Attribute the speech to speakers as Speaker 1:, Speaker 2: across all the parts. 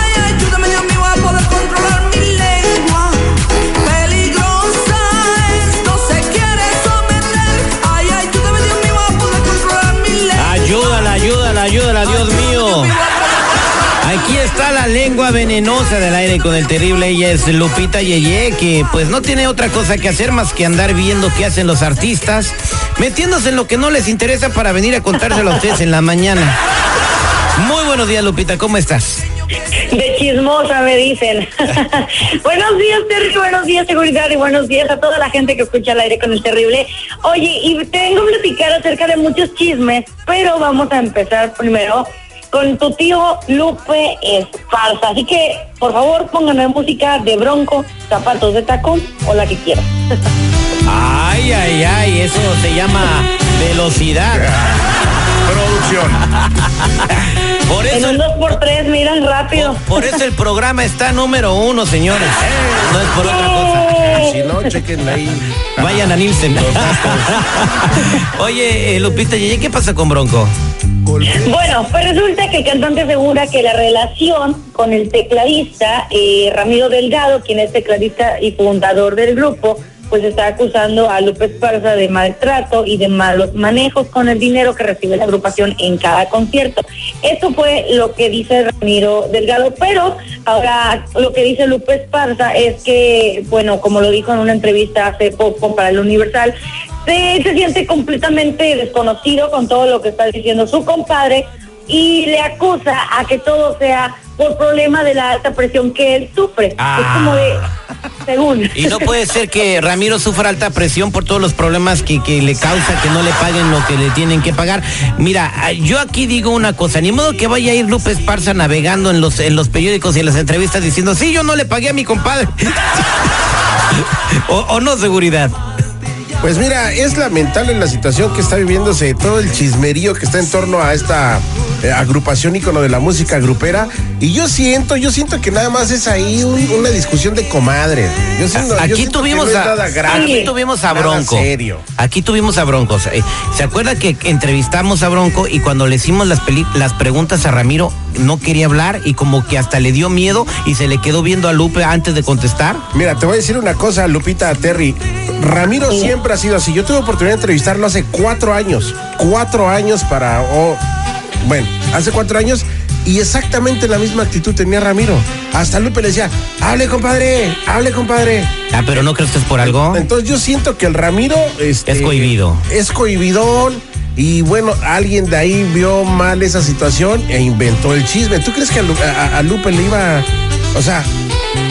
Speaker 1: Ay, ayúdame Dios mío a poder controlar mi lengua. Peligrosa esto se quiere someter. Ay, ayúdame Dios mío a poder controlar mi lengua.
Speaker 2: Ayúdala, ayúdala, ayúdala, Dios mío. Aquí está la lengua venenosa del aire con el terrible. Ella es Lupita Yeye, que pues no tiene otra cosa que hacer más que andar viendo qué hacen los artistas, metiéndose en lo que no les interesa para venir a contárselo a ustedes en la mañana. Muy buenos días, Lupita, ¿cómo estás?
Speaker 3: De chismosa me dicen. buenos días, Terry, buenos días, seguridad, y buenos días a toda la gente que escucha al aire con el terrible. Oye, y tengo que platicar acerca de muchos chismes, pero vamos a empezar primero con tu tío Lupe Esparza. Así que, por favor, pónganme música de bronco, zapatos de tacón o la que quieran.
Speaker 2: Ay, ay, ay, eso se llama velocidad.
Speaker 4: Producción.
Speaker 2: Por
Speaker 3: En
Speaker 2: eso,
Speaker 3: un
Speaker 2: el,
Speaker 3: 2x3 miran rápido.
Speaker 2: por eso el programa está número uno, señores. No es por otra cosa.
Speaker 4: Si no, chequen ahí.
Speaker 2: Vayan a Nielsen. Oye, eh, Lupita Yeye, ¿qué pasa con Bronco?
Speaker 3: Bueno, pues resulta que el cantante asegura que la relación con el tecladista eh, Ramiro Delgado, quien es tecladista y fundador del grupo, pues está acusando a Lupe Esparza de maltrato y de malos manejos con el dinero que recibe la agrupación en cada concierto. Esto fue lo que dice Ramiro Delgado, pero ahora lo que dice Lupe Esparza es que, bueno, como lo dijo en una entrevista hace poco para el Universal, se, se siente completamente desconocido con todo lo que está diciendo su compadre y le acusa a que todo sea por problema de la alta presión que él sufre.
Speaker 2: Ah.
Speaker 3: Es como de, según.
Speaker 2: Y no puede ser que Ramiro sufra alta presión por todos los problemas que, que le causa que no le paguen lo que le tienen que pagar. Mira, ah, yo aquí digo una cosa, ni modo que vaya a ir Lupe Esparza navegando en los, en los periódicos y en las entrevistas diciendo, sí, yo no le pagué a mi compadre. o no, seguridad.
Speaker 4: Pues mira, es lamentable la situación que está viviéndose, todo el chismerío que está en torno a esta eh, agrupación ícono de la música grupera. Y yo siento, yo siento que nada más es ahí un- una discusión de comadres. Yo siento- yo
Speaker 2: Aquí
Speaker 4: siento que
Speaker 2: tuvimos
Speaker 4: no
Speaker 2: a,
Speaker 4: grave,
Speaker 2: aquí tuvimos a Bronco.
Speaker 4: serio.
Speaker 2: Aquí tuvimos a Bronco. Eh, ¿Se acuerda que entrevistamos a Bronco y cuando le hicimos las, peli- las preguntas a Ramiro no quería hablar y como que hasta le dio miedo y se le quedó viendo a Lupe antes de contestar?
Speaker 4: Mira, te voy a decir una cosa, Lupita Terry. Ramiro siempre ha sido así. Yo tuve oportunidad de entrevistarlo hace cuatro años. Cuatro años para. oh, bueno, hace cuatro años. Y exactamente la misma actitud tenía Ramiro. Hasta Lupe le decía, hable compadre, hable compadre.
Speaker 2: Ah, pero no crees que es por algo.
Speaker 4: Entonces yo siento que el Ramiro este,
Speaker 2: Es cohibido.
Speaker 4: Es cohibidón. Y bueno, alguien de ahí vio mal esa situación e inventó el chisme. ¿Tú crees que a, Lu- a- a Lupe le iba... O sea,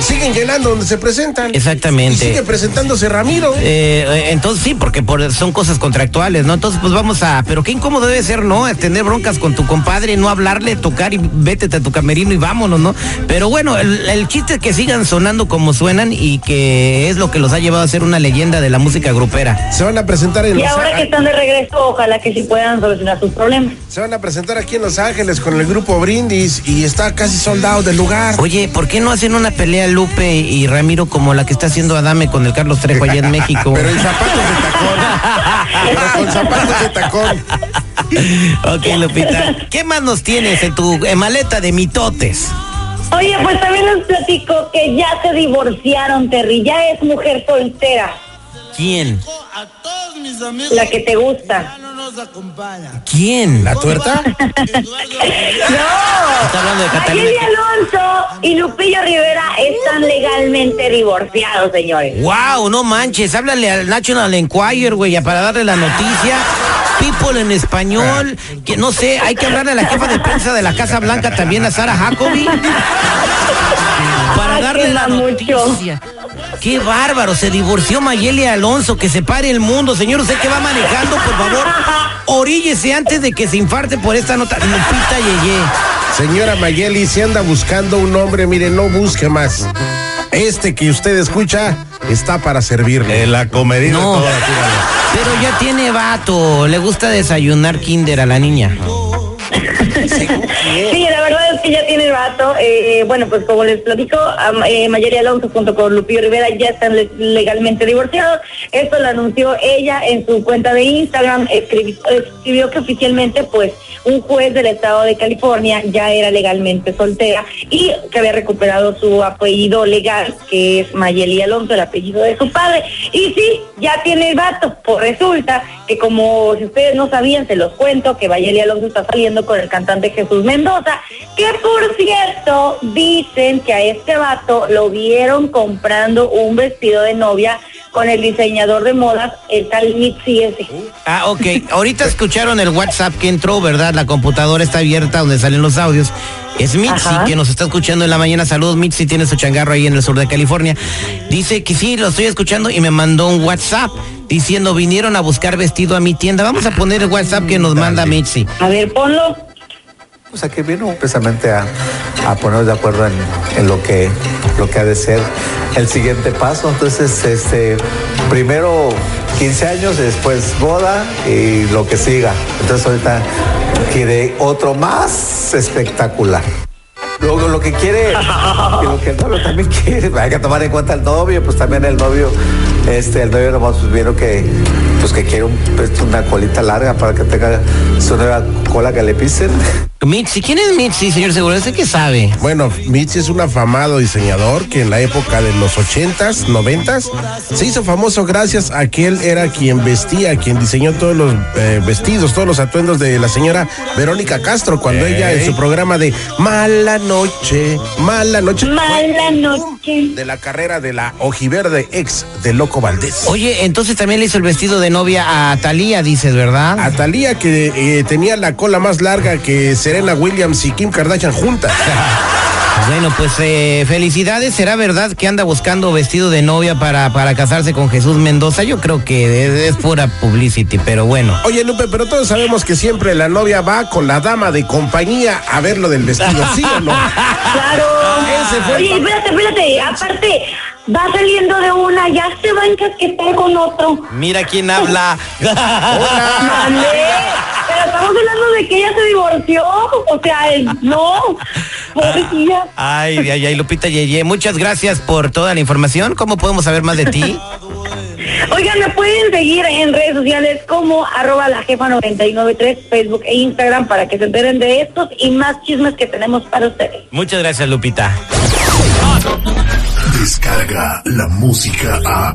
Speaker 4: siguen llenando donde se presentan.
Speaker 2: Exactamente.
Speaker 4: Y sigue presentándose Ramiro.
Speaker 2: Eh, eh, entonces sí, porque por, son cosas contractuales, ¿no? Entonces pues vamos a, pero qué incómodo debe ser, ¿no? Tener broncas con tu compadre, no hablarle, tocar y vete a tu camerino y vámonos, ¿no? Pero bueno, el, el chiste es que sigan sonando como suenan y que es lo que los ha llevado a ser una leyenda de la música grupera.
Speaker 4: Se van a presentar en
Speaker 3: Y
Speaker 4: Los
Speaker 3: ahora que
Speaker 4: Ángeles.
Speaker 3: están de regreso, ojalá que sí puedan solucionar sus problemas.
Speaker 4: Se van a presentar aquí en Los Ángeles con el grupo Brindis y está casi soldado del lugar.
Speaker 2: Oye, ¿por qué no hacen una pelea Lupe y Ramiro como la que está haciendo Adame con el Carlos Trejo allá en México?
Speaker 4: Pero en zapatos de tacón. Pero con zapatos de tacón.
Speaker 2: ok, Lupita. ¿Qué más nos tienes en tu maleta de mitotes?
Speaker 3: Oye, pues también les platico que ya se divorciaron, Terry. Ya es mujer soltera,
Speaker 2: ¿Quién?
Speaker 3: la que te gusta.
Speaker 2: ¿Quién?
Speaker 4: ¿La tuerta?
Speaker 3: ¡No!
Speaker 2: Está hablando de Catalina.
Speaker 3: Ariel Alonso y Lupillo Rivera están legalmente divorciados, señores.
Speaker 2: Wow, no manches, háblale al National Enquirer, güey, para darle la noticia. People en español, que no sé, hay que hablarle a la jefa de prensa de la Casa Blanca también, a Sara Jacobi. Para darle la
Speaker 3: mucho.
Speaker 2: noticia. Qué bárbaro, se divorció Mayeli Alonso, que se pare el mundo. Señor, usted que va manejando, por favor, oríllese antes de que se infarte por esta nota. Lupita Yeye,
Speaker 4: Señora Mayeli, si anda buscando un hombre, mire, no busque más. Este que usted escucha está para servirle.
Speaker 5: La comedia
Speaker 2: No.
Speaker 5: toda la.
Speaker 2: Pero ya tiene vato. Le gusta desayunar kinder a la niña.
Speaker 3: Sí, la verdad que ya tiene rato. Eh, bueno, pues como les platico, eh, Mayeli Alonso junto con Lupillo Rivera ya están le- legalmente divorciados. Esto lo anunció ella en su cuenta de Instagram. Escribi- escribió que oficialmente, pues, un juez del estado de California ya era legalmente soltera y que había recuperado su apellido legal, que es Mayeli Alonso, el apellido de su padre. Y sí, ya tiene el vato. Pues resulta que como si ustedes no sabían, se los cuento, que Mayeli Alonso está saliendo con el cantante Jesús Mendoza, que por cierto, dicen que a este vato lo vieron comprando un vestido de novia con el diseñador de modas, el tal Mitzi ese.
Speaker 2: Ah, ok. Ahorita escucharon el WhatsApp que entró, ¿verdad? La computadora está abierta donde salen los audios. Es Mitzi
Speaker 3: Ajá.
Speaker 2: que nos está escuchando en la mañana. Saludos, Mitzi, tiene su changarro ahí en el sur de California. Dice que sí, lo estoy escuchando y me mandó un WhatsApp diciendo vinieron a buscar vestido a mi tienda. Vamos a poner el WhatsApp que nos manda Mitzi.
Speaker 3: A ver, ponlo.
Speaker 6: O sea, que vino precisamente a, a ponernos de acuerdo en, lo que lo que ha de ser el siguiente paso. Entonces, este, primero 15 años, después boda y lo que siga. Entonces ahorita quiere otro más espectacular. Luego lo que quiere, y lo que el novio también quiere, hay que tomar en cuenta el novio, pues también el novio, este, el novio nomás pues, vieron que, pues que quiere pues, una colita larga para que tenga su nueva cola que le pisen.
Speaker 2: Mitzi, ¿quién es Mitzi, señor Seguro? ¿Ese qué sabe?
Speaker 4: Bueno, Mitzi es un afamado diseñador que en la época de los ochentas, noventas, se hizo famoso gracias a que él era quien vestía, quien diseñó todos los eh, vestidos, todos los atuendos de la señora Verónica Castro, cuando ella en su programa de Mala Noche, Mala Noche,
Speaker 3: Mala noche.
Speaker 4: de la carrera de la ojiverde ex de Loco Valdés.
Speaker 2: Oye, entonces también le hizo el vestido de novia a Talía, dices, ¿verdad?
Speaker 4: A Talía que eh, tenía la cola más larga que Serena Williams y Kim Kardashian juntas.
Speaker 2: Bueno, pues eh, felicidades. ¿Será verdad que anda buscando vestido de novia para, para casarse con Jesús Mendoza? Yo creo que es, es pura publicity, pero bueno.
Speaker 4: Oye, Lupe, pero todos sabemos que siempre la novia va con la dama de compañía a ver lo del vestido, ¿sí o no?
Speaker 3: Claro.
Speaker 4: Ese fue
Speaker 3: Oye, espérate, espérate. Aparte, va saliendo de una, ya se va a encasquetar con otro.
Speaker 2: Mira quién habla.
Speaker 3: Mande. Estamos hablando de que ella se divorció. O sea, no. Pobrecilla.
Speaker 2: Ay, ay, ay, Lupita Yeye, muchas gracias por toda la información. ¿Cómo podemos saber más de ti?
Speaker 3: Oigan, me pueden seguir en redes sociales como arroba la jefa 993, Facebook e Instagram para que se enteren de estos y más chismes que tenemos para ustedes.
Speaker 2: Muchas gracias, Lupita.
Speaker 7: Descarga la música a.